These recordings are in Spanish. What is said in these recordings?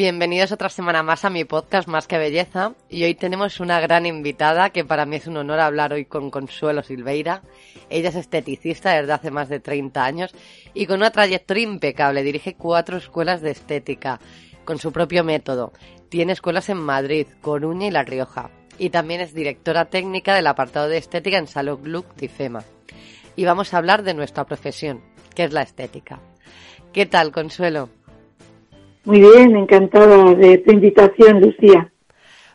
Bienvenidos otra semana más a mi podcast Más que Belleza y hoy tenemos una gran invitada que para mí es un honor hablar hoy con Consuelo Silveira. Ella es esteticista desde hace más de 30 años y con una trayectoria impecable. Dirige cuatro escuelas de estética con su propio método. Tiene escuelas en Madrid, Coruña y La Rioja. Y también es directora técnica del apartado de estética en Salud Look Tifema. Y vamos a hablar de nuestra profesión, que es la estética. ¿Qué tal, Consuelo? Muy bien, encantada de tu invitación, Lucía.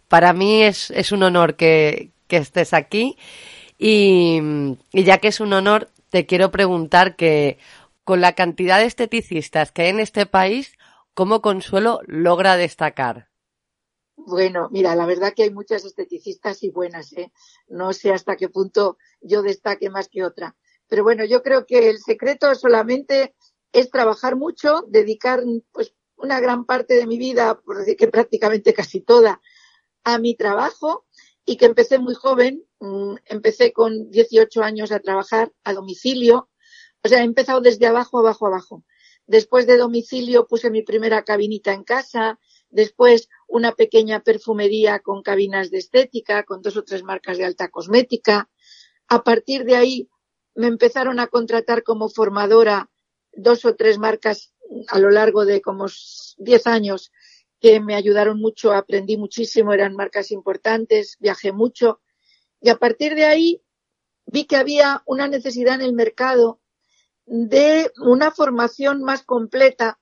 Para mí es, es un honor que, estés aquí y, ya que es un honor, te quiero preguntar que con la cantidad de esteticistas que hay en este país, ¿cómo Consuelo logra destacar? Bueno, mira, la verdad que hay muchas esteticistas y buenas, ¿eh? No sé hasta qué punto yo destaque más que otra. Pero bueno, yo creo que el secreto solamente es trabajar mucho, dedicar pues una gran parte de mi vida, por decir que prácticamente casi toda, a mi trabajo y que empecé muy joven. Mm, empecé con 18 años a trabajar a domicilio. O sea, he empezado desde abajo, abajo, abajo. Después de domicilio puse mi primera cabinita en casa, después una pequeña perfumería con cabinas de estética, con dos o tres marcas de alta cosmética. A partir de ahí me empezaron a contratar como formadora dos o tres marcas a lo largo de como 10 años que me ayudaron mucho, aprendí muchísimo, eran marcas importantes, viajé mucho. Y a partir de ahí vi que había una necesidad en el mercado de una formación más completa,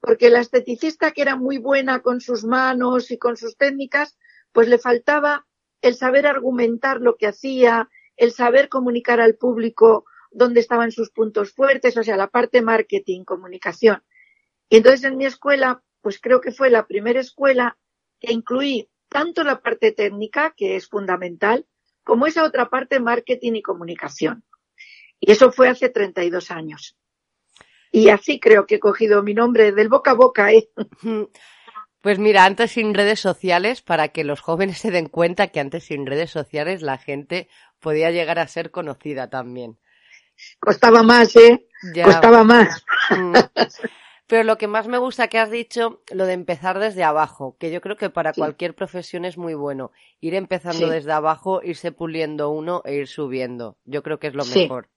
porque la esteticista que era muy buena con sus manos y con sus técnicas, pues le faltaba el saber argumentar lo que hacía, el saber comunicar al público dónde estaban sus puntos fuertes, o sea, la parte marketing, comunicación. Y entonces en mi escuela, pues creo que fue la primera escuela que incluí tanto la parte técnica, que es fundamental, como esa otra parte marketing y comunicación. Y eso fue hace 32 años. Y así creo que he cogido mi nombre del boca a boca. ¿eh? Pues mira, antes sin redes sociales, para que los jóvenes se den cuenta que antes sin redes sociales la gente podía llegar a ser conocida también. Costaba más, ¿eh? Costaba más. Mm. Pero lo que más me gusta que has dicho, lo de empezar desde abajo, que yo creo que para cualquier profesión es muy bueno. Ir empezando desde abajo, irse puliendo uno e ir subiendo. Yo creo que es lo mejor.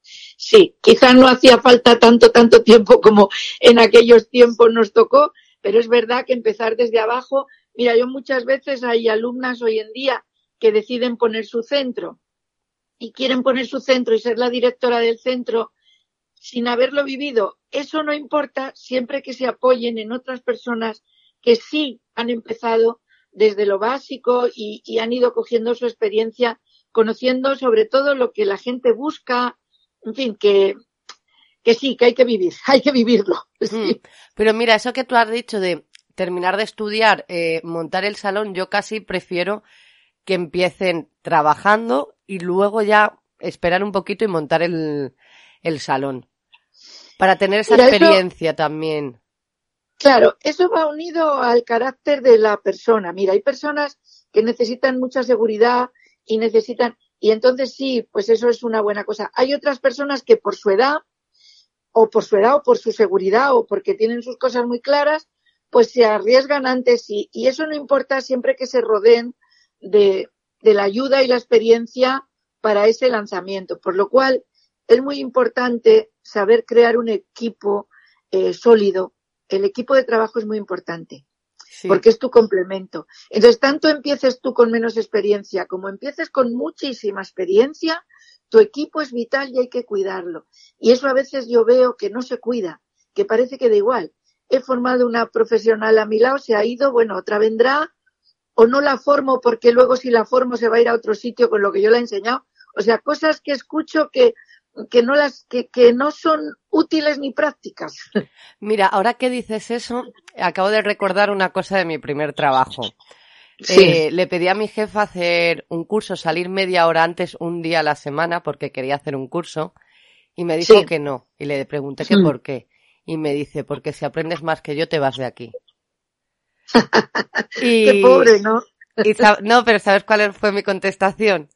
Sí, quizás no hacía falta tanto, tanto tiempo como en aquellos tiempos nos tocó, pero es verdad que empezar desde abajo, mira, yo muchas veces hay alumnas hoy en día que deciden poner su centro y quieren poner su centro y ser la directora del centro sin haberlo vivido. Eso no importa siempre que se apoyen en otras personas que sí han empezado desde lo básico y, han ido cogiendo su experiencia, conociendo sobre todo lo que la gente busca, en fin, que, que sí, que hay que vivir, hay que vivirlo. Mm. Pero mira, eso que tú has dicho de terminar de estudiar, eh, montar el salón, yo casi prefiero que empiecen trabajando y luego ya esperar un poquito y montar el, el salón. Para tener esa experiencia también. Claro, eso va unido al carácter de la persona. Mira, hay personas que necesitan mucha seguridad y necesitan, y entonces sí, pues eso es una buena cosa. Hay otras personas que por su edad, o por su edad, o por su seguridad, o porque tienen sus cosas muy claras, pues se arriesgan antes y, y eso no importa siempre que se rodeen de, la ayuda y la experiencia para ese lanzamiento. Por lo cual, es muy importante saber crear un equipo eh, sólido. El equipo de trabajo es muy importante. porque es tu complemento. Entonces, tanto empieces tú con menos experiencia como empieces con muchísima experiencia, tu equipo es vital y hay que cuidarlo. Y eso a veces yo veo que no se cuida, que parece que da igual. He formado una profesional a mi lado, se ha ido, bueno, otra vendrá, o no la formo porque luego si la formo se va a ir a otro sitio con lo que yo le he enseñado. O sea, cosas que escucho que, que no las, que, que no son útiles ni prácticas. Mira, ahora que dices eso, acabo de recordar una cosa de mi primer trabajo. Sí. Eh, le pedí a mi jefa hacer un curso, salir media hora antes, un día a la semana, porque quería hacer un curso, y me dijo Sí. que no. Y le pregunté que Mm. por qué. Y me dice, porque si aprendes más que yo, te vas de aquí. Y, Qué pobre, ¿no? y no, pero ¿sabes cuál fue mi contestación?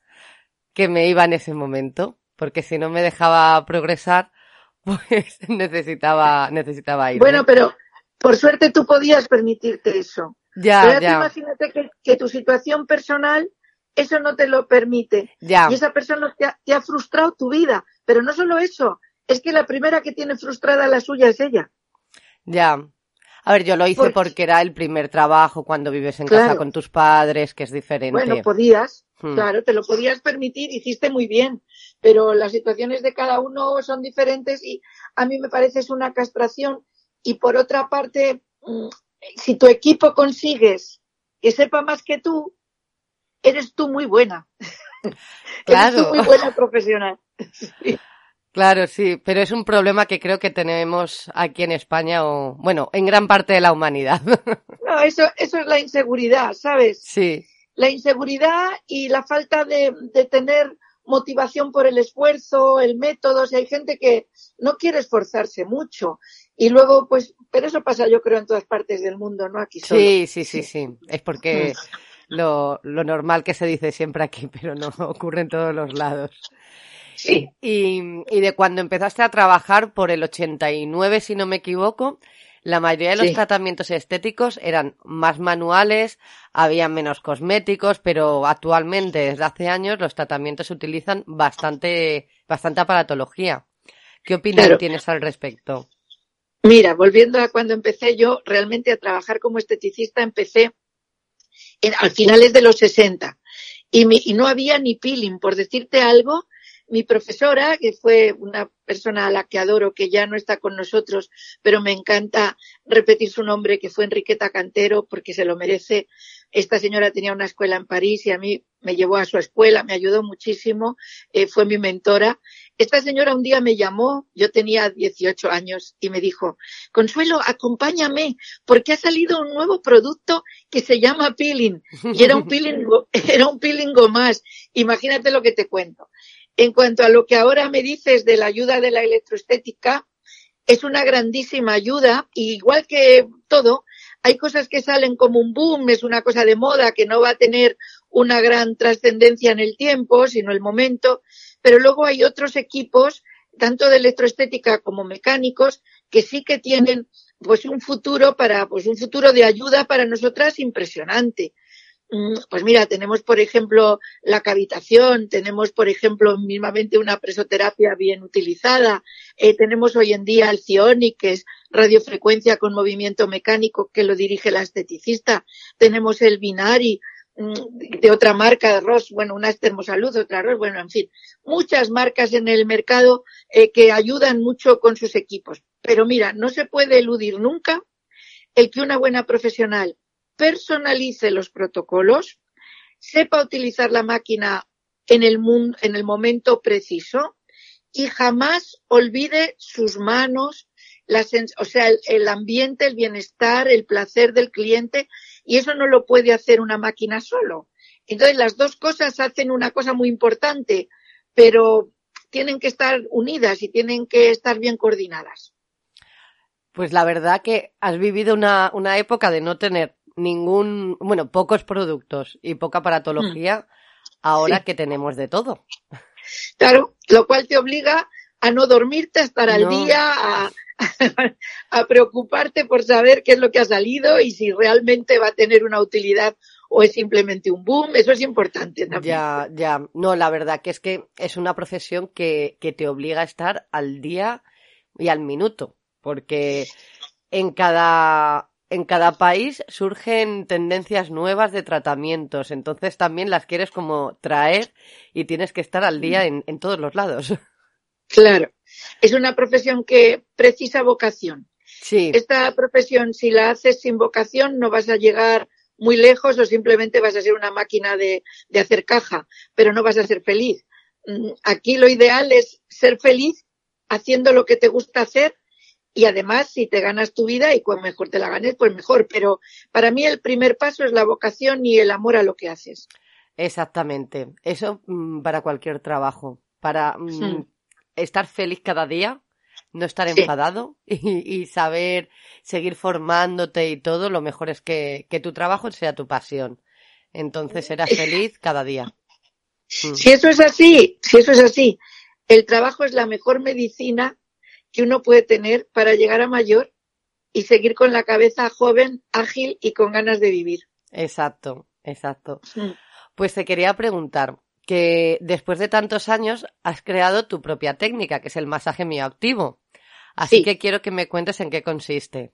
Que me iba en ese momento, porque si no me dejaba progresar, pues necesitaba, necesitaba ir. Bueno, pero por suerte tú podías permitirte eso. ya, Pero ya te ya, imagínate que, que tu situación personal eso no te lo permite. ya. Y esa persona te ha, te ha frustrado tu vida. Pero no solo eso, es que la primera que tiene frustrada la suya es ella. Ya. A ver, yo lo hice Porque- porque era el primer trabajo cuando vives en Claro. casa con tus padres, que es diferente. Bueno, podías, Hmm. claro, te lo podías permitir, hiciste muy bien, pero las situaciones de cada uno son diferentes y a mí me parece es una castración. Y por otra parte, mm, si tu equipo consigues que sepa más que tú, eres tú muy buena. Eres Claro. tú muy buena profesional. Sí. Claro, sí, pero es un problema que creo que tenemos aquí en España o, bueno, en gran parte de la humanidad. No, eso, eso es la inseguridad, ¿sabes? sí, la inseguridad y la falta de, de tener motivación por el esfuerzo, el método. O sea, hay gente que no quiere esforzarse mucho. Y luego, pues, pero eso pasa yo creo en todas partes del mundo, ¿no? Aquí solo. sí, sí, sí, sí. Es porque lo, lo normal que se dice siempre aquí, pero no ocurre en todos los lados. Sí. Y, y de cuando empezaste a trabajar por el 89, si no me equivoco, la mayoría de los Sí. tratamientos estéticos eran más manuales, había menos cosméticos, pero actualmente, desde hace años, los tratamientos utilizan bastante, bastante aparatología. ¿Qué opinión Claro. tienes al respecto? Mira, volviendo a cuando empecé yo realmente a trabajar como esteticista, empecé en, al finales de los 60 y, mi- y no había ni peeling. Por decirte algo, mi profesora, que fue una persona a la que adoro, que ya no está con nosotros, pero me encanta repetir su nombre, que fue Enriqueta Cantero, porque se lo merece. Esta señora tenía una escuela en París y a mí me llevó a su escuela, me ayudó muchísimo, eh, fue mi mentora. Esta señora un día me llamó, yo tenía 18 años, y me dijo, Consuelo, acompáñame, porque ha salido un nuevo producto que se llama peeling. Y era un peeling, era un peeling más. Imagínate lo que te cuento. En cuanto a lo que ahora me dices de la ayuda de la electroestética, es una grandísima ayuda, y igual que todo, hay cosas que salen como un boom, es una cosa de moda que no va a tener una gran trascendencia en el tiempo, sino el momento, pero luego hay otros equipos, tanto de electroestética como mecánicos, que sí que tienen pues un futuro para, pues un futuro de ayuda para nosotras impresionante. Mm, Pues mira, tenemos por ejemplo la cavitación, tenemos por ejemplo mismamente una presoterapia bien utilizada, eh, tenemos hoy en día el Cionic, que es radiofrecuencia con movimiento mecánico que lo dirige la esteticista, tenemos el Binari mm, de otra marca de Ross, bueno, una es Termosalud, otra Ross, bueno, en fin, muchas marcas en el mercado eh, que ayudan mucho con sus equipos. Pero mira, no se puede eludir nunca el que una buena profesional personalice los protocolos, sepa utilizar la máquina en el, mun- en el momento preciso y jamás olvide sus manos, la o sea, el, ambiente, el bienestar, el placer del cliente y eso no lo puede hacer una máquina solo. Entonces las dos cosas hacen una cosa muy importante, pero tienen que estar unidas y tienen que estar bien coordinadas. Pues la verdad que has vivido una época de no tener ningún, bueno, pocos productos y poca aparatología, ahora Sí. que tenemos de todo. Claro, lo cual te obliga a no dormirte, a estar al día, a, a preocuparte por saber qué es lo que ha salido y si realmente va a tener una utilidad o es simplemente un boom. Eso es importante también. Ya, ya. No, la verdad que es que es una profesión que, que te obliga a estar al día y al minuto, porque en cada en cada país surgen tendencias nuevas de tratamientos, entonces también las quieres como traer y tienes que estar al día en, en todos los lados. Claro, es una profesión que precisa vocación. Sí. Esta profesión, si la haces sin vocación, no vas a llegar muy lejos o simplemente vas a ser una máquina de, de hacer caja, pero no vas a ser feliz. Mm, aquí lo ideal es ser feliz haciendo lo que te gusta hacer y además si te ganas tu vida y cuando mejor te la ganes, pues mejor. Pero para mí el primer paso es la vocación y el amor a lo que haces. Exactamente. Eso mm, para cualquier trabajo. Para mm, estar feliz cada día, no estar Sí. enfadado y, y saber seguir formándote y todo, lo mejor es que, que tu trabajo sea tu pasión. Entonces serás feliz cada día. Mm. Si eso es así, si eso es así, el trabajo es la mejor medicina que uno puede tener para llegar a mayor y seguir con la cabeza joven, ágil y con ganas de vivir. Exacto, exacto. Pues te quería preguntar que después de tantos años has creado tu propia técnica, que es el masaje mioactivo. Así Sí. que quiero que me cuentes en qué consiste.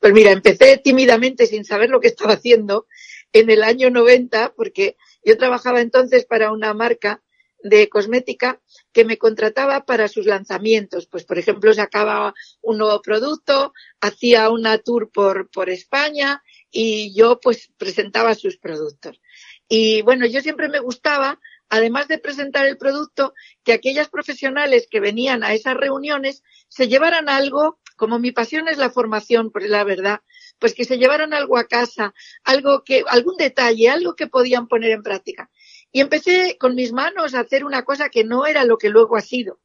Pues mira, empecé tímidamente sin saber lo que estaba haciendo en el año 90, porque yo trabajaba entonces para una marca de cosmética que me contrataba para sus lanzamientos. Pues, por ejemplo, sacaba un nuevo producto, hacía una tour por, por España y yo pues presentaba sus productos. Y bueno, yo siempre me gustaba, además de presentar el producto, que aquellas profesionales que venían a esas reuniones se llevaran algo, como mi pasión es la formación, por la verdad, pues que se llevaran algo a casa, algo que, algún detalle, algo que podían poner en práctica. Y empecé con mis manos a hacer una cosa que no era lo que luego ha sido.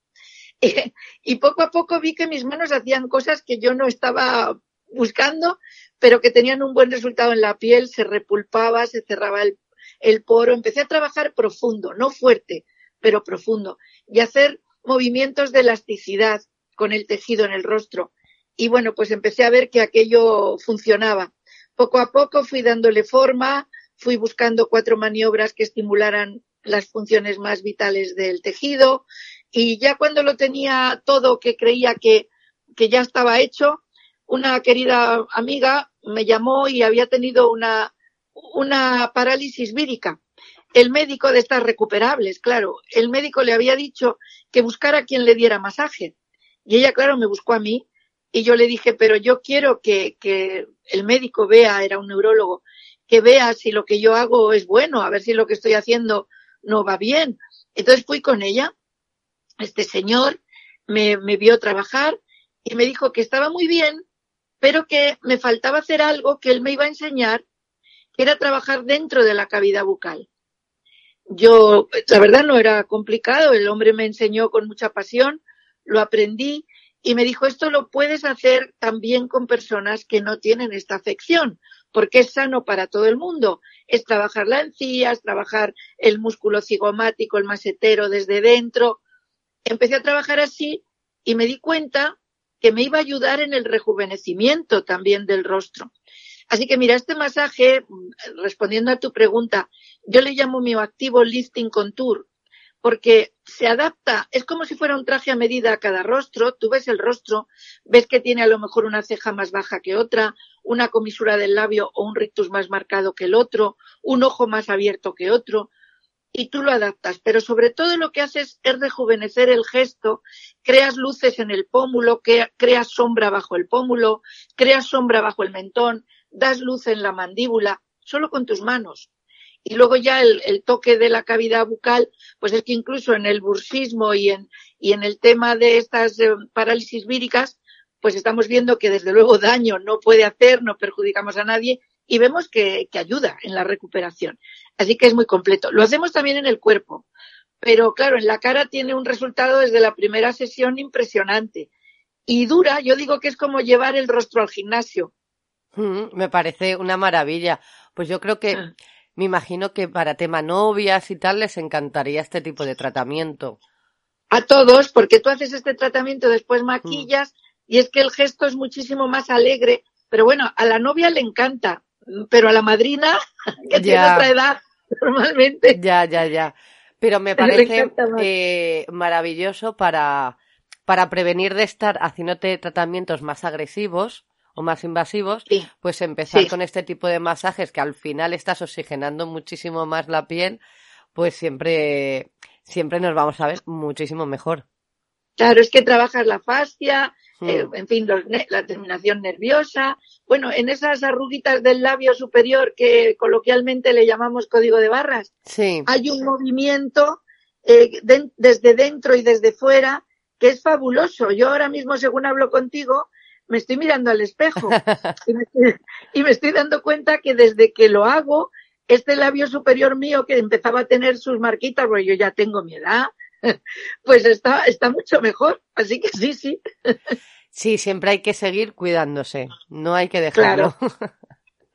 y poco a poco vi que mis manos hacían cosas que yo no estaba buscando, pero que tenían un buen resultado en la piel, se repulpaba, se cerraba el, el poro. Empecé a trabajar profundo, no fuerte, pero profundo, y hacer movimientos de elasticidad con el tejido en el rostro. Y bueno, pues empecé a ver que aquello funcionaba. Poco a poco fui dándole forma, fui buscando cuatro maniobras que estimularan las funciones más vitales del tejido y ya cuando lo tenía todo que creía que, que ya estaba hecho, una querida amiga me llamó y había tenido una, una parálisis vírica. El médico de estas recuperables, claro, el médico le había dicho que buscara quien le diera masaje. Y ella, claro, me buscó a mí y yo le dije, pero yo quiero que, que el médico vea, era un neurólogo, que vea si lo que yo hago es bueno, a ver si lo que estoy haciendo no va bien. Entonces fui con ella. Este señor me, vio trabajar y me dijo que estaba muy bien, pero que me faltaba hacer algo que él me iba a enseñar, que era trabajar dentro de la cavidad bucal. Yo, la verdad no era complicado, el hombre me enseñó con mucha pasión, lo aprendí y me dijo, esto lo puedes hacer también con personas que no tienen esta afección, porque es sano para todo el mundo. Es trabajar la encía, es trabajar el músculo cigomático, el masetero desde dentro. Empecé a trabajar así y me di cuenta que me iba a ayudar en el rejuvenecimiento también del rostro. Así que mira, este masaje, respondiendo a tu pregunta, yo le llamo mioactivo lifting contour, porque se adapta, es como si fuera un traje a medida a cada rostro, tú ves el rostro, ves que tiene a lo mejor una ceja más baja que otra, una comisura del labio o un rictus más marcado que el otro, un ojo más abierto que otro, y tú lo adaptas, pero sobre todo lo que haces es rejuvenecer el gesto, creas luces en el pómulo, creas sombra bajo el pómulo, creas sombra bajo el mentón, das luz en la mandíbula, solo con tus manos. Y luego ya el, toque de la cavidad bucal, pues es que incluso en el bursismo y en, y en el tema de estas eh, parálisis víricas, pues estamos viendo que desde luego daño no puede hacer, no perjudicamos a nadie y vemos que, que ayuda en la recuperación. Así que es muy completo. Lo hacemos también en el cuerpo, pero claro, en la cara tiene un resultado desde la primera sesión impresionante. Y dura, yo digo que es como llevar el rostro al gimnasio. Mm, me parece una maravilla. Pues yo creo que ah me imagino que para tema novias y tal les encantaría este tipo de tratamiento. A todos, porque tú haces este tratamiento, después maquillas mm. Y es que el gesto es muchísimo más alegre. Pero bueno, a la novia le encanta, pero a la madrina, que ya. tiene otra edad, normalmente. Ya, ya, ya. Pero me parece eh, maravilloso para, para prevenir de estar haciéndote tratamientos más agresivos o más invasivos, pues empezar con este tipo de masajes que al final estás oxigenando muchísimo más la piel, pues siempre, siempre nos vamos a ver muchísimo mejor. Claro, es que trabajas la fascia, eh, en fin, la terminación nerviosa. Bueno, en esas arruguitas del labio superior que coloquialmente le llamamos código de barras, sí. hay un movimiento eh, desde dentro y desde fuera que es fabuloso. Yo ahora mismo, según hablo contigo, me estoy mirando al espejo y, me estoy, y me estoy dando cuenta que desde que lo hago, este labio superior mío que empezaba a tener sus marquitas, porque yo ya tengo mi edad, pues está, está mucho mejor. Así que sí, sí. Sí, siempre hay que seguir cuidándose, no hay que dejarlo. Claro,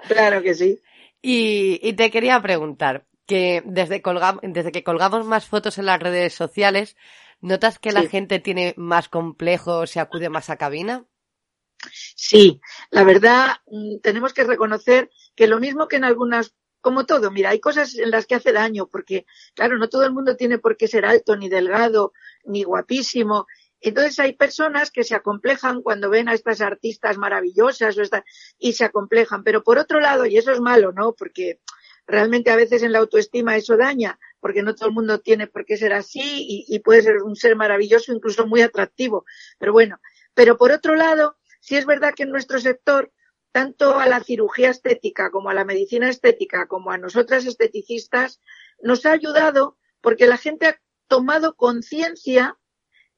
claro que sí. Y, y te quería preguntar, que desde, desde que colgamos más fotos en las redes sociales, ¿notas que la gente tiene más complejo, se acude más a cabina? Sí, la verdad mm, tenemos que reconocer que lo mismo que en algunas, como todo, mira, hay cosas en las que hace daño, porque claro, no todo el mundo tiene por qué ser alto, ni delgado, ni guapísimo. Entonces hay personas que se acomplejan cuando ven a estas artistas maravillosas o y se acomplejan. Pero por otro lado, y eso es malo, ¿no? Porque realmente a veces en la autoestima eso daña, porque no todo el mundo tiene por qué ser así y, puede ser un ser maravilloso, incluso muy atractivo. Pero bueno, pero por otro lado, sí es verdad que en nuestro sector, tanto a la cirugía estética como a la medicina estética, como a nosotras esteticistas, nos ha ayudado porque la gente ha tomado conciencia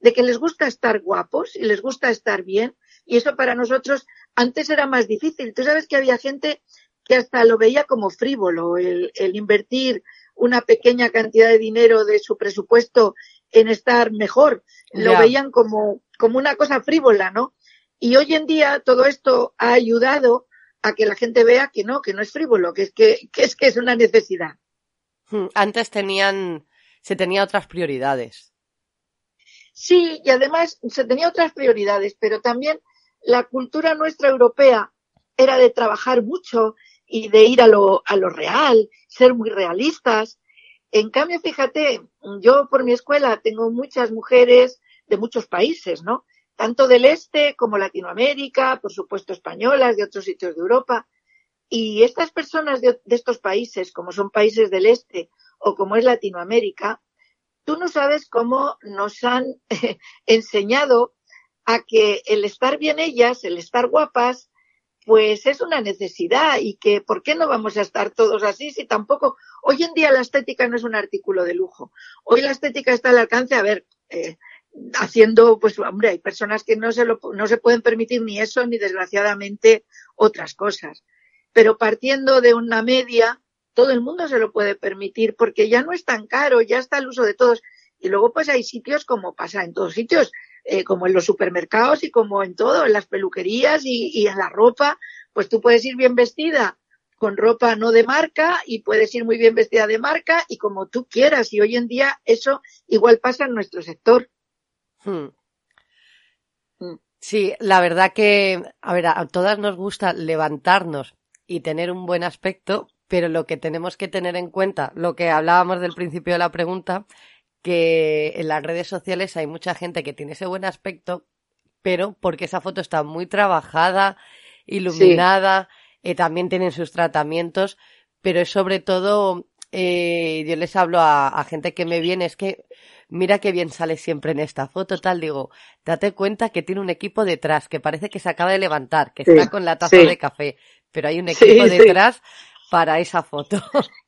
de que les gusta estar guapos y les gusta estar bien. Y eso para nosotros antes era más difícil. Tú sabes que había gente que hasta lo veía como frívolo, el, invertir una pequeña cantidad de dinero de su presupuesto en estar mejor. Lo veían como, como una cosa frívola, ¿no? Y hoy en día todo esto ha ayudado a que la gente vea que no, que no es frívolo, que es que, que es que es una necesidad. Hmm, antes tenían, se tenía otras prioridades. Sí, y además se tenía otras prioridades, pero también la cultura nuestra europea era de trabajar mucho y de ir a lo, a lo real, ser muy realistas. En cambio, fíjate, yo por mi escuela tengo muchas mujeres de muchos países, ¿no? Tanto del este como Latinoamérica, por supuesto españolas, de otros sitios de Europa. Y estas personas de, de estos países, como son países del este o como es Latinoamérica, tú no sabes cómo nos han enseñado a que el estar bien ellas, el estar guapas, pues es una necesidad y que ¿por qué no vamos a estar todos así si tampoco hoy en día la estética no es un artículo de lujo. Hoy la estética está al alcance a ver eh, haciendo pues hombre hay personas que no se lo no se pueden permitir ni eso ni desgraciadamente otras cosas. Pero partiendo de una media todo el mundo se lo puede permitir porque ya no es tan caro ya está el uso de todos y luego pues hay sitios como pasa en todos sitios eh, como en los supermercados y como en todo, en las peluquerías y, en la ropa, pues tú puedes ir bien vestida con ropa no de marca y puedes ir muy bien vestida de marca y como tú quieras. Y hoy en día eso igual pasa en nuestro sector. Hmm. Sí, la verdad que, a ver, a todas nos gusta levantarnos y tener un buen aspecto, pero lo que tenemos que tener en cuenta, lo que hablábamos del principio de la pregunta, que en las redes sociales hay mucha gente que tiene ese buen aspecto, pero porque esa foto está muy trabajada, iluminada, eh, también tienen sus tratamientos, pero es sobre todo, eh, yo les hablo a, gente que me viene, es que mira qué bien sale siempre en esta foto, tal, digo, date cuenta que tiene un equipo detrás, que parece que se acaba de levantar, que está con la taza de café, pero hay un equipo detrás para esa foto.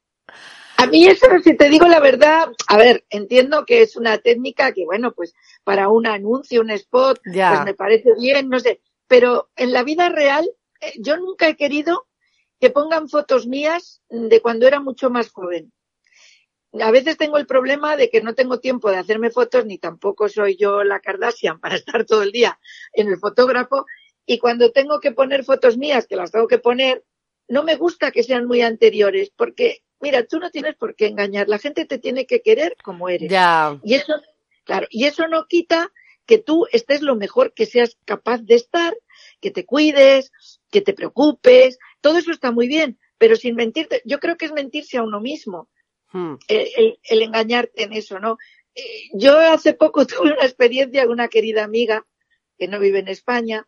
A mí eso, si te digo la verdad, a ver, entiendo que es una técnica que, bueno, pues para un anuncio, un spot, pues me parece bien, no sé, pero en la vida real eh, yo nunca he querido que pongan fotos mías de cuando era mucho más joven. A veces tengo el problema de que no tengo tiempo de hacerme fotos, ni tampoco soy yo la Kardashian para estar todo el día en el fotógrafo. Y cuando tengo que poner fotos mías, que las tengo que poner, no me gusta que sean muy anteriores, porque mira, tú no tienes por qué engañar, la gente te tiene que querer como eres. Ya. Y eso, claro, y eso no quita que tú estés lo mejor que seas capaz de estar, que te cuides, que te preocupes, todo eso está muy bien, pero sin mentirte, yo creo que es mentirse a uno mismo, hmm. el, engañarte en eso, ¿no? Eh, yo hace poco tuve una experiencia con una querida amiga que no vive en España,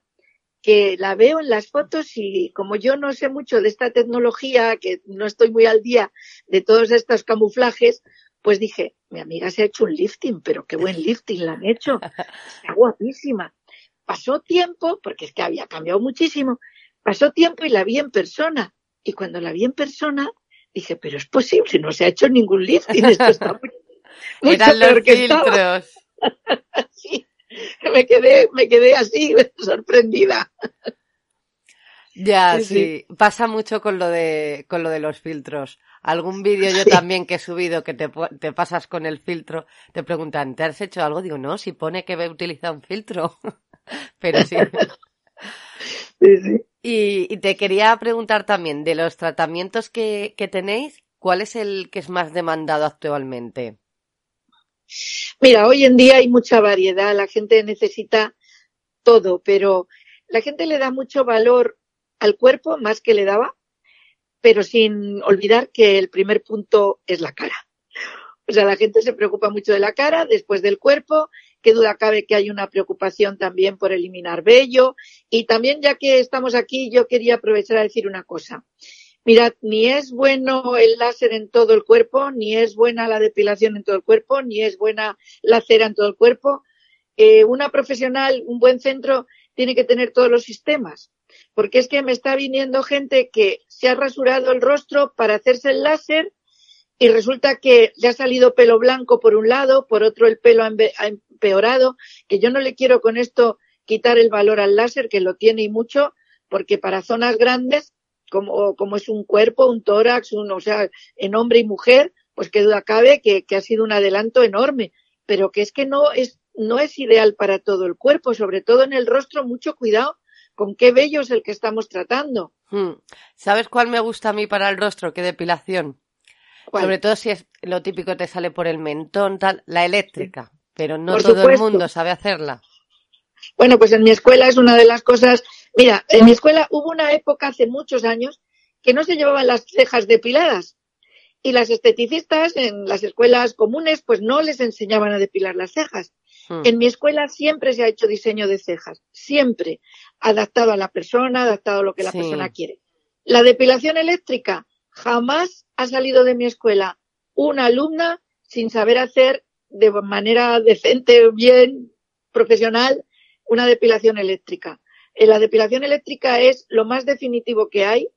que la veo en las fotos y como yo no sé mucho de esta tecnología, que no estoy muy al día de todos estos camuflajes, pues dije, mi amiga se ha hecho un lifting, pero qué buen lifting la han hecho. Está guapísima. Pasó tiempo, porque es que había cambiado muchísimo, pasó tiempo y la vi en persona. Y cuando la vi en persona, dije, pero es posible, no se ha hecho ningún lifting, esto está muy, mucho Eran los filtros. sí, me quedé, me quedé así, sorprendida. Ya, sí, Pasa mucho con lo de, con lo de los filtros. Algún vídeo yo también que he subido que te, te, pasas con el filtro, te preguntan, ¿te has hecho algo? Digo, no, si pone que he utilizado un filtro. Pero sí. Y, y, te quería preguntar también, de los tratamientos que, que tenéis, ¿cuál es el que es más demandado actualmente? Mira, hoy en día hay mucha variedad, la gente necesita todo, pero la gente le da mucho valor al cuerpo más que le daba, pero sin olvidar que el primer punto es la cara. O sea, la gente se preocupa mucho de la cara, después del cuerpo, qué duda cabe que hay una preocupación también por eliminar vello. Y también, ya que estamos aquí, yo quería aprovechar a decir una cosa. Mirad, ni es bueno el láser en todo el cuerpo, ni es buena la depilación en todo el cuerpo, ni es buena la cera en todo el cuerpo. Eh, una profesional, un buen centro, tiene que tener todos los sistemas. Porque es que me está viniendo gente que se ha rasurado el rostro para hacerse el láser y resulta que le ha salido pelo blanco por un lado, por otro el pelo ha empeorado, que yo no le quiero con esto quitar el valor al láser, que lo tiene y mucho, porque para zonas grandes como, como es un cuerpo, un tórax, un, o sea, en hombre y mujer, pues qué duda cabe que, que ha sido un adelanto enorme, pero que es que no es, no es ideal para todo el cuerpo, sobre todo en el rostro, mucho cuidado con qué vello es el que estamos tratando. Hmm. ¿Sabes cuál me gusta a mí para el rostro? ¿Qué depilación? Sobre todo si es lo típico te sale por el mentón, tal, la eléctrica, pero no todo el mundo sabe hacerla. Bueno, pues en mi escuela es una de las cosas Mira, en mi escuela hubo una época hace muchos años que no se llevaban las cejas depiladas y las esteticistas en las escuelas comunes pues no les enseñaban a depilar las cejas. Hmm. En mi escuela siempre se ha hecho diseño de cejas, siempre adaptado a la persona, adaptado a lo que la persona quiere. La depilación eléctrica jamás ha salido de mi escuela una alumna sin saber hacer de manera decente, bien, profesional, una depilación eléctrica. Eh, la depilación eléctrica es lo más definitivo que hay.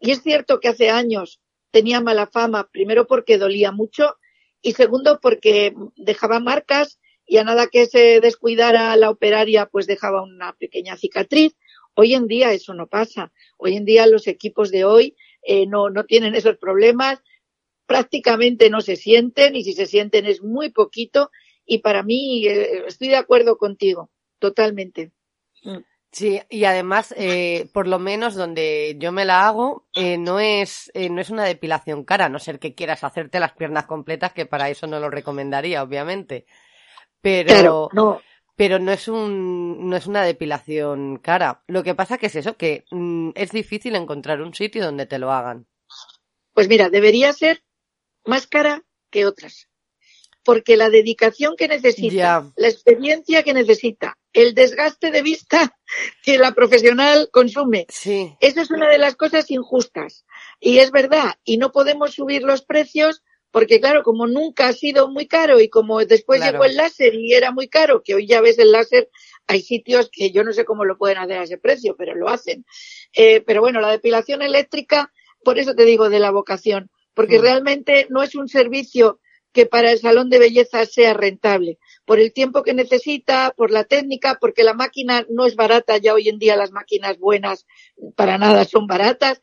Y es cierto que hace años tenía mala fama, primero porque dolía mucho y segundo porque dejaba marcas y a nada que se descuidara la operaria pues dejaba una pequeña cicatriz. Hoy en día eso no pasa. Hoy en día los equipos de hoy eh, no, no tienen esos problemas, prácticamente no se sienten y si se sienten es muy poquito y para mí eh, estoy de acuerdo contigo, totalmente. Sí, y además, eh, por lo menos donde yo me la hago, eh, no es eh, no es una depilación cara, a no ser que quieras hacerte las piernas completas, que para eso no lo recomendaría, obviamente. Pero no. pero no es un no es una depilación cara. Lo que pasa que es eso, que mm, es difícil encontrar un sitio donde te lo hagan. Pues mira, debería ser más cara que otras porque la dedicación que necesita, la experiencia que necesita, el desgaste de vista que la profesional consume. Sí. Eso es una de las cosas injustas. Y es verdad, y no podemos subir los precios porque claro, como nunca ha sido muy caro y como después llegó el láser y era muy caro, que hoy ya ves el láser, hay sitios que yo no sé cómo lo pueden hacer a ese precio, pero lo hacen. Eh, pero bueno, la depilación eléctrica, por eso te digo de la vocación, porque mm. realmente no es un servicio que para el salón de belleza sea rentable, por el tiempo que necesita, por la técnica, porque la máquina no es barata, ya hoy en día las máquinas buenas para nada son baratas.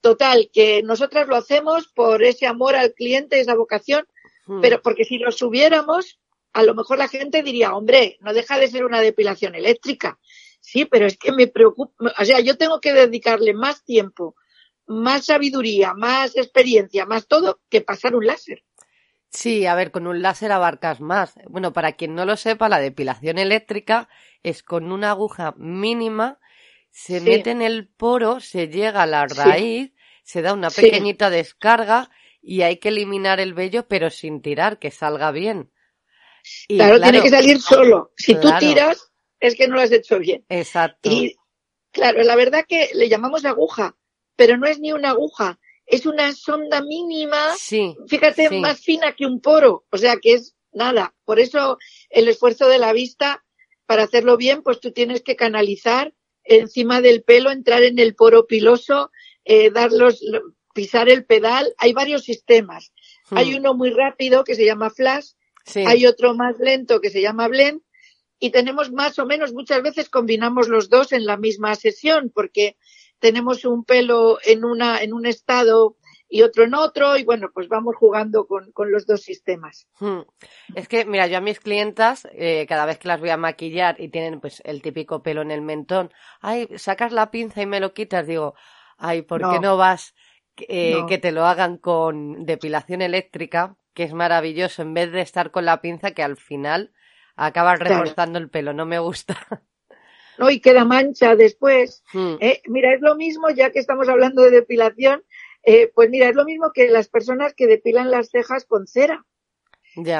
Total, que nosotras lo hacemos por ese amor al cliente, esa vocación, hmm. pero porque si lo subiéramos, a lo mejor la gente diría, hombre, no deja de ser una depilación eléctrica. Sí, pero es que me preocupa, o sea, yo tengo que dedicarle más tiempo, más sabiduría, más experiencia, más todo que pasar un láser. Sí, a ver, con un láser abarcas más. Bueno, para quien no lo sepa, la depilación eléctrica es con una aguja mínima, se mete en el poro, se llega a la raíz, se da una pequeñita descarga y hay que eliminar el vello, pero sin tirar, que salga bien. claro, tiene que salir solo. Si tú tiras, es que no lo has hecho bien. Exacto. Y, Claro, la verdad que le llamamos aguja, pero no es ni una aguja, es una sonda mínima, Sí, fíjate, sí. más fina que un poro, o sea que es nada. Por eso el esfuerzo de la vista, para hacerlo bien, pues tú tienes que canalizar encima del pelo, entrar en el poro piloso, eh, dar los- lo- pisar el pedal. Hay varios sistemas. Hmm. Hay uno muy rápido que se llama flash, Sí. hay otro más lento que se llama blend y tenemos más o menos, muchas veces combinamos los dos en la misma sesión porque tenemos un pelo en una, en un estado y otro en otro y bueno, pues vamos jugando con, con los dos sistemas. Hmm. Es que, mira, yo a mis clientas, eh, cada vez que las voy a maquillar y tienen pues el típico pelo en el mentón, ay, sacas la pinza y me lo quitas, digo, ay, ¿por qué No. no vas eh, No. que te lo hagan con depilación eléctrica, que es maravilloso, en vez de estar con la pinza que al final acabas Claro. el pelo, no me gusta. ¿No? Y queda mancha después. Hmm. Eh, mira, es lo mismo, ya que estamos hablando de depilación, eh, pues mira, es lo mismo que las personas que depilan las cejas con cera.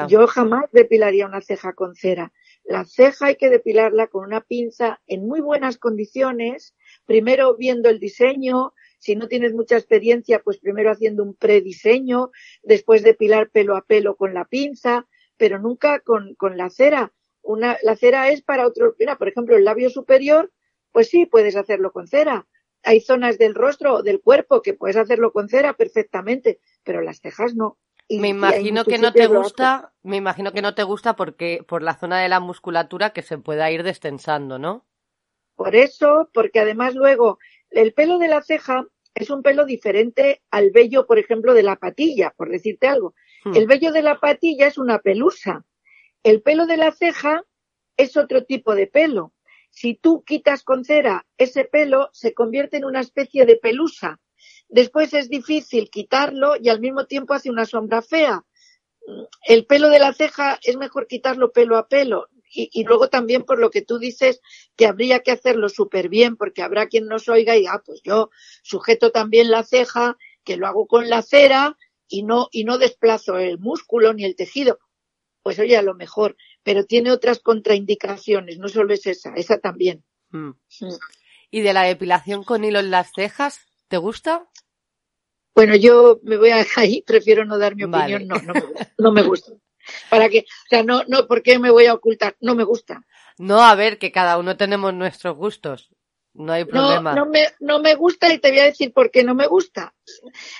Yo jamás depilaría una ceja con cera. La ceja hay que depilarla con una pinza en muy buenas condiciones, primero viendo el diseño, si no tienes mucha experiencia, pues primero haciendo un prediseño, después depilar pelo a pelo con la pinza, pero nunca con, con la cera. Una, la cera es para otro, mira, por ejemplo, el labio superior, pues sí, puedes hacerlo con cera. Hay zonas del rostro o del cuerpo que puedes hacerlo con cera perfectamente, pero las cejas no. Y- Me imagino que no te gusta, me imagino que no te gusta porque por la zona de la musculatura que se pueda ir destensando, ¿no? Por eso, porque además luego el pelo de la ceja es un pelo diferente al vello, por ejemplo, de la patilla, por decirte algo. Hmm. El vello de la patilla es una pelusa. El pelo de la ceja es otro tipo de pelo. Si tú quitas con cera ese pelo, se convierte en una especie de pelusa. Después es difícil quitarlo y al mismo tiempo hace una sombra fea. El pelo de la ceja es mejor quitarlo pelo a pelo. Y, luego también por lo que tú dices que habría que hacerlo súper bien porque habrá quien nos oiga y, ah, pues yo sujeto también la ceja, que lo hago con la cera y no, y no desplazo el músculo ni el tejido. Pues oye, a lo mejor, pero tiene otras contraindicaciones, no solo es esa, esa también. Hmm. ¿Y de la depilación con hilo en las cejas? ¿Te gusta? Bueno, yo me voy a ahí, prefiero no dar mi Vale. opinión, no, no me gusta. No me gusta. Para que, o sea, no, no, ¿por qué me voy a ocultar? No me gusta. No, a ver, que cada uno tenemos nuestros gustos. No hay problema. no me, no me gusta y te voy a decir por qué no me gusta.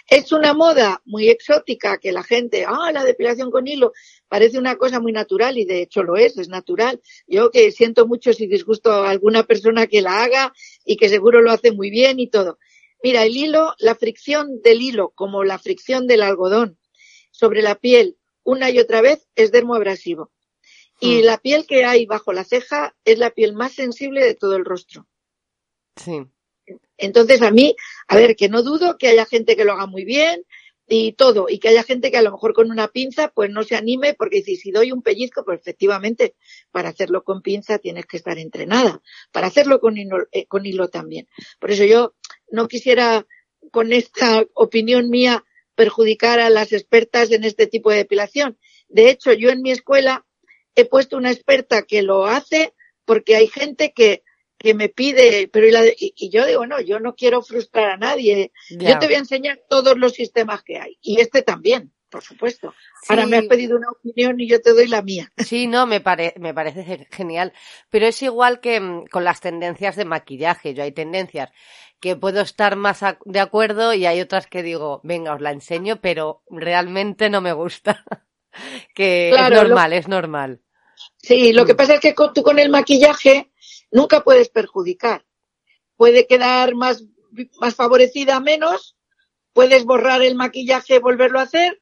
Es una moda muy exótica que la gente, ah, la depilación con hilo, parece una cosa muy natural y de hecho lo es, es natural. Yo que siento mucho si disgusto a alguna persona que la haga y que seguro lo hace muy bien y todo. Mira, el hilo, la fricción del hilo, como la fricción del algodón sobre la piel una y otra vez, es dermoabrasivo. Y Hmm. la piel que hay bajo la ceja es la piel más sensible de todo el rostro. Sí. Entonces, a mí, a ver, que no dudo que haya gente que lo haga muy bien y todo, y que haya gente que a lo mejor con una pinza pues no se anime porque dice, si doy un pellizco, pues efectivamente, para hacerlo con pinza tienes que estar entrenada, para hacerlo con hilo, eh, con hilo también. Por eso yo no quisiera con esta opinión mía perjudicar a las expertas en este tipo de depilación. De hecho, yo en mi escuela he puesto una experta que lo hace porque hay gente que que me pide, pero y, la y- y yo digo, no, yo no quiero frustrar a nadie. Ya. Yo te voy a enseñar todos los sistemas que hay. Y este también, por supuesto. Ahora me has pedido una opinión y yo te doy la mía. Sí, no, me, pare- me parece ge- genial. Pero es igual que mm, con las tendencias de maquillaje. Yo hay tendencias que puedo estar más a- de acuerdo y hay otras que digo, venga, os la enseño, pero realmente no me gusta. que Claro, es lo- normal, es normal. Sí, lo que Mm. pasa es que con, tú con el maquillaje nunca puedes perjudicar. Puede quedar más, más favorecida menos, puedes borrar el maquillaje y volverlo a hacer,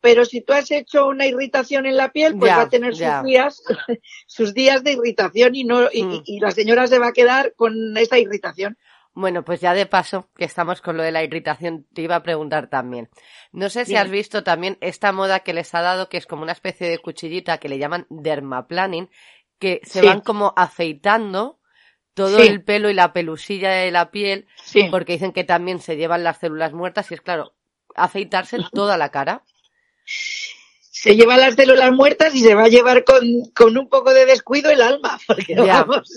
pero si tú has hecho una irritación en la piel, pues Ya, va a tener ya. sus días, sus días de irritación y no, y, Mm. y la señora se va a quedar con esa irritación. Bueno, pues ya de paso, que estamos con lo de la irritación, te iba a preguntar también. No sé si has visto también esta moda que les ha dado, que es como una especie de cuchillita que le llaman dermaplaning, que se Sí. van como afeitando todo Sí. el pelo y la pelusilla de la piel, Sí. porque dicen que también se llevan las células muertas y es claro, afeitarse toda la cara. se lleva las células muertas y se va a llevar con, con un poco de descuido el alma, porque Ya. vamos.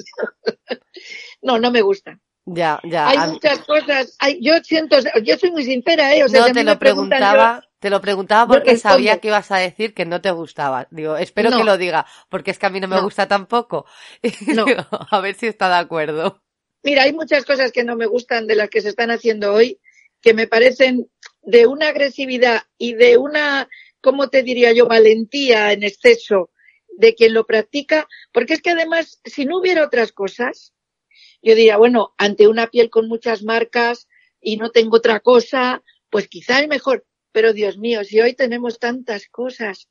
no, no me gusta. Ya, ya. Hay muchas cosas. Hay, yo siento, yo soy muy sincera, ¿eh? O sea, no, te lo preguntaba, te lo preguntaba porque sabía que ibas a decir que no te gustaba. Digo, espero que lo diga, porque es que a mí no me gusta tampoco. No. a ver si está de acuerdo. Mira, hay muchas cosas que no me gustan de las que se están haciendo hoy, que me parecen de una agresividad y de una, ¿cómo te diría yo?, valentía en exceso de quien lo practica, porque es que además, si no hubiera otras cosas, yo diría, bueno, ante una piel con muchas marcas y no tengo otra cosa, pues quizá es mejor. Pero Dios mío, si hoy tenemos tantas cosas,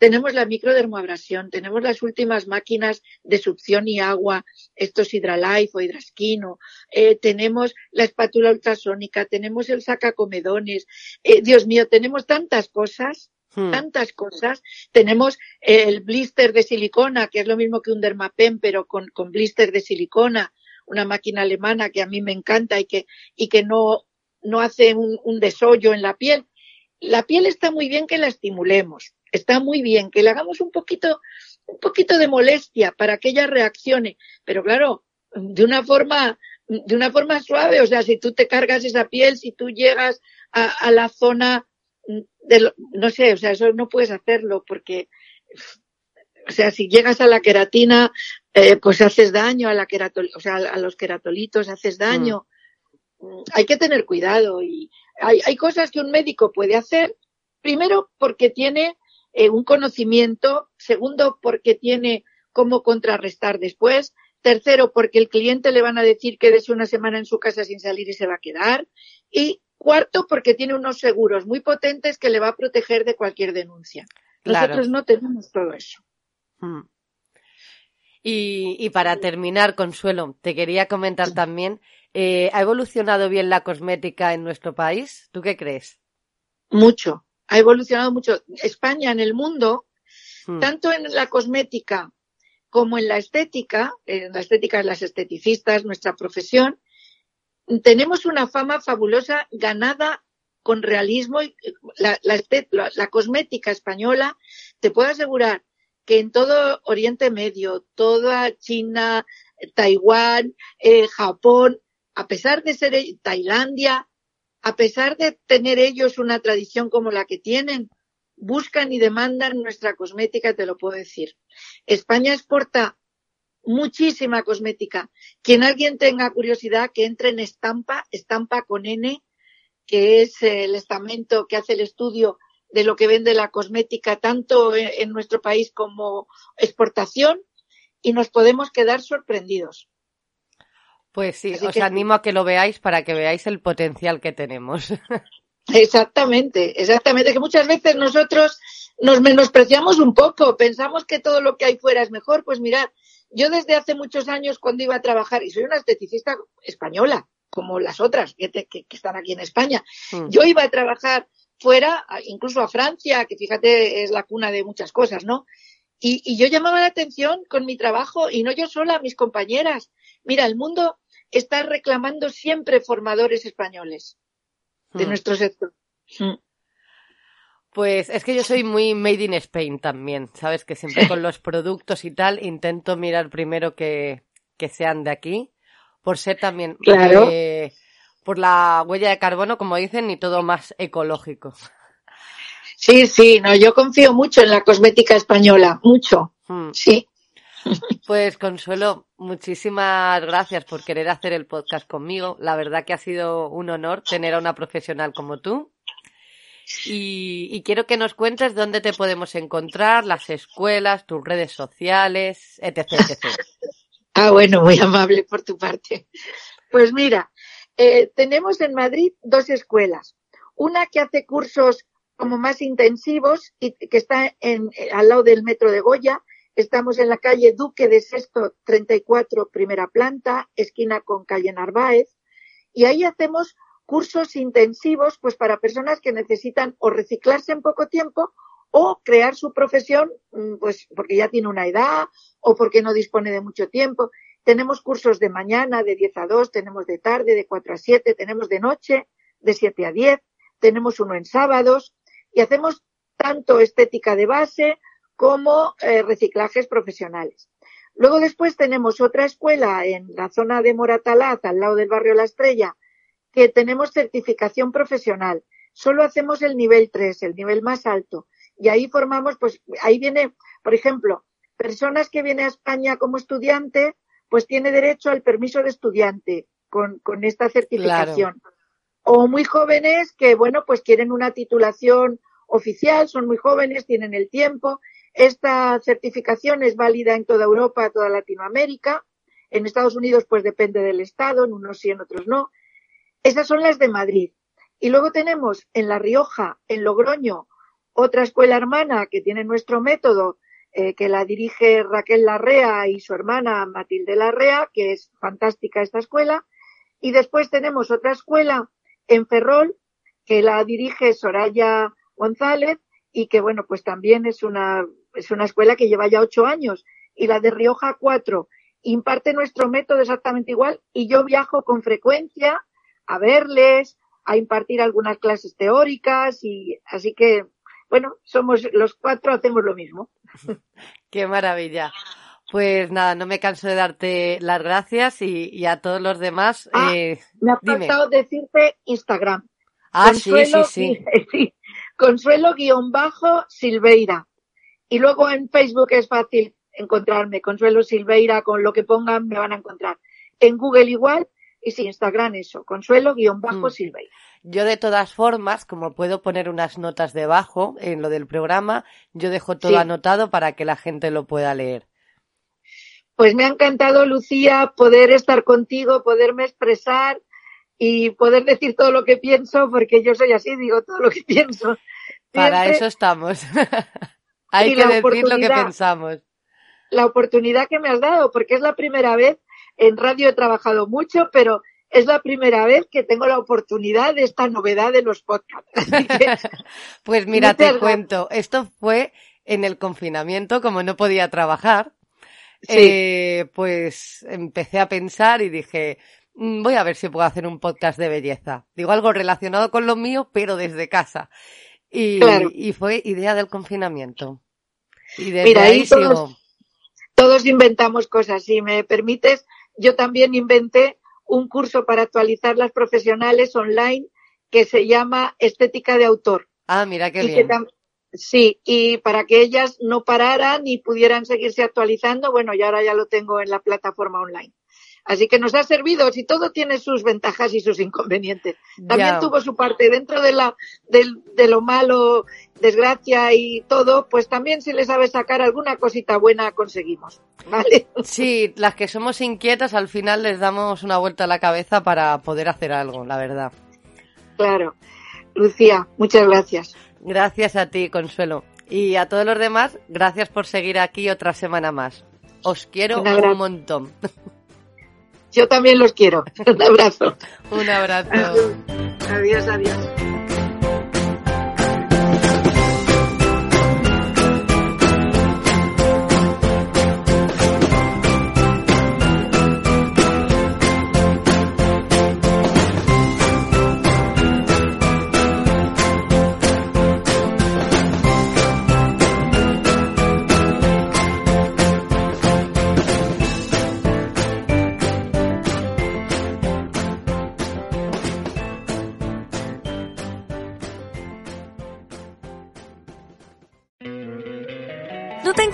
tenemos la microdermoabrasión, tenemos las últimas máquinas de succión y agua, estos Hidralife o Hidrasquino, eh, tenemos la espátula ultrasónica, tenemos el sacacomedones, eh, Dios mío, tenemos tantas cosas, hmm. tantas cosas, tenemos el blister de silicona, que es lo mismo que un dermapen, pero con, con blister de silicona, una máquina alemana que a mí me encanta y que, y que no, no hace un, un desollo en la piel. La piel está muy bien que la estimulemos, está muy bien que le hagamos un poquito, un poquito de molestia para que ella reaccione, pero claro, de una forma, de una forma suave, o sea, si tú te cargas esa piel, si tú llegas a, a la zona de, no sé, o sea, eso no puedes hacerlo porque, o sea, si llegas a la queratina, eh, pues haces daño a la queratol o sea, a los queratolitos haces daño. Mm. Hay que tener cuidado y hay, hay, cosas que un médico puede hacer. Primero, porque tiene eh, un conocimiento. Segundo, porque tiene cómo contrarrestar después. Tercero, porque el cliente le van a decir que desde una semana en su casa sin salir y se va a quedar. Y cuarto, porque tiene unos seguros muy potentes que le va a proteger de cualquier denuncia. Nosotros no tenemos todo eso. Mm. Y, para terminar, Consuelo, te quería comentar también, eh, ¿ha evolucionado bien la cosmética en nuestro país? ¿Tú qué crees? Mucho, ha evolucionado mucho. España en el mundo, hmm. tanto en la cosmética como en la estética, en la estética de las esteticistas, nuestra profesión, tenemos una fama fabulosa ganada con realismo y la, la cosmética española, te puedo asegurar que en todo Oriente Medio, toda China, Taiwán, eh, Japón, a pesar de ser e, Tailandia, a pesar de tener ellos una tradición como la que tienen, buscan y demandan nuestra cosmética, te lo puedo decir. España exporta muchísima cosmética. Quien alguien tenga curiosidad, que entre en Estampa, Estampa con N, que es el estamento que hace el estudio de lo que vende la cosmética tanto en nuestro país como exportación y nos podemos quedar sorprendidos. Pues sí, os animo a que lo veáis para que veáis el potencial que tenemos. Exactamente, exactamente, que muchas veces nosotros nos menospreciamos un poco, pensamos que todo lo que hay fuera es mejor. Pues mirad, yo desde hace muchos años cuando iba a trabajar, y soy una esteticista española, como las otras que, que, están aquí en España, mm. yo iba a trabajar fuera, incluso a Francia, que fíjate es la cuna de muchas cosas, ¿no? Y, y, yo llamaba la atención con mi trabajo, y no yo sola, mis compañeras. Mira, el mundo está reclamando siempre formadores españoles de hmm. nuestro sector. Hmm. Pues es que yo soy muy made in Spain también, sabes que siempre con los productos y tal intento mirar primero que, que sean de aquí, por ser también claro. Eh, por la huella de carbono, como dicen, y todo más ecológico. Sí, sí, no, yo confío mucho en la cosmética española, mucho. Hmm. Sí. Pues Consuelo, muchísimas gracias por querer hacer el podcast conmigo. La verdad que ha sido un honor tener a una profesional como tú. Y, quiero que nos cuentes dónde te podemos encontrar, las escuelas, tus redes sociales, etc. etc. Ah, bueno, muy amable por tu parte. Pues mira, eh, tenemos en Madrid dos escuelas. Una que hace cursos como más intensivos y que está en, eh, al lado del metro de Goya. Estamos en la calle Duque de Sexto 34, primera planta, esquina con calle Narváez. Y ahí hacemos cursos intensivos pues para personas que necesitan o reciclarse en poco tiempo o crear su profesión mm, pues porque ya tiene una edad o porque no dispone de mucho tiempo. Tenemos cursos de mañana de 10 a 2, tenemos de tarde de 4 a 7, tenemos de noche de 7 a 10, tenemos uno en sábados y hacemos tanto estética de base como eh, reciclajes profesionales. Luego después tenemos otra escuela en la zona de Moratalaz, al lado del barrio La Estrella, que tenemos certificación profesional. Solo hacemos el nivel 3, el nivel más alto. Y ahí formamos, pues ahí viene, por ejemplo, personas que vienen a España como estudiante, pues tiene derecho al permiso de estudiante con, con esta certificación. O muy jóvenes que, bueno, pues quieren una titulación oficial, son muy jóvenes, tienen el tiempo. Esta certificación es válida en toda Europa, toda Latinoamérica. En Estados Unidos, pues depende del estado, en unos sí, en otros no. Esas son las de Madrid. Y luego tenemos en La Rioja, en Logroño, otra escuela hermana que tiene nuestro método eh, que la dirige Raquel Larrea y su hermana Matilde Larrea, que es fantástica esta escuela. Y después tenemos otra escuela en Ferrol, que la dirige Soraya González y que, bueno, pues también es una, es una escuela que lleva ya ocho años. Y la de Rioja cuatro. Imparte nuestro método exactamente igual y yo viajo con frecuencia a verles, a impartir algunas clases teóricas y así que bueno, somos los cuatro, hacemos lo mismo. Qué maravilla. Pues nada, no me canso de darte las gracias y, a todos los demás. Ah, eh, me ha faltado decirte Instagram. Ah, sí, sí, sí. sí. Consuelo guion bajo Silveira. Y luego en Facebook es fácil encontrarme. Consuelo Silveira, con lo que pongan me van a encontrar. En Google igual y si Instagram eso. Consuelo guion bajo mm. Silveira. Yo de todas formas, como puedo poner unas notas debajo en lo del programa, yo dejo todo anotado para que la gente lo pueda leer. Pues me ha encantado, Lucía, poder estar contigo, poderme expresar y poder decir todo lo que pienso, porque yo soy así, digo todo lo que pienso. Para eso estamos. Hay que decir lo que pensamos. La oportunidad que me has dado, porque es la primera vez, en radio he trabajado mucho, pero es la primera vez que tengo la oportunidad de esta novedad de los podcasts. pues mira, te cuento, esto fue en el confinamiento, como no podía trabajar, eh, pues empecé a pensar y dije, mm, voy a ver si puedo hacer un podcast de belleza. Digo algo relacionado con lo mío, pero desde casa. Y, y fue idea del confinamiento. Y desde Mira, ahí, todos, todos inventamos cosas. Si me permites, yo también inventé un curso para actualizar las profesionales online que se llama Estética de Autor. Ah, mira qué bien. sí, y para que ellas no pararan y pudieran seguirse actualizando, bueno, y ahora ya lo tengo en la plataforma online. Así que nos ha servido, si todo tiene sus ventajas y sus inconvenientes. También tuvo su parte dentro de la, de, lo malo, desgracia y todo, pues también si le sabe sacar alguna cosita buena conseguimos. ¿Vale? Sí, las que somos inquietas al final les damos una vuelta a la cabeza para poder hacer algo, la verdad. Claro. Lucía, muchas gracias. Gracias a ti, Consuelo. Y a todos los demás, gracias por seguir aquí otra semana más. Os quiero un montón. Yo también los quiero. Un abrazo. Un abrazo. Adiós, adiós.